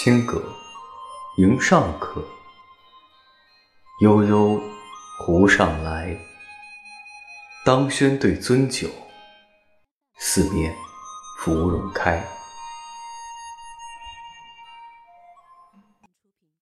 清阁迎上客，悠悠湖上来。当轩对樽酒，四面芙蓉开。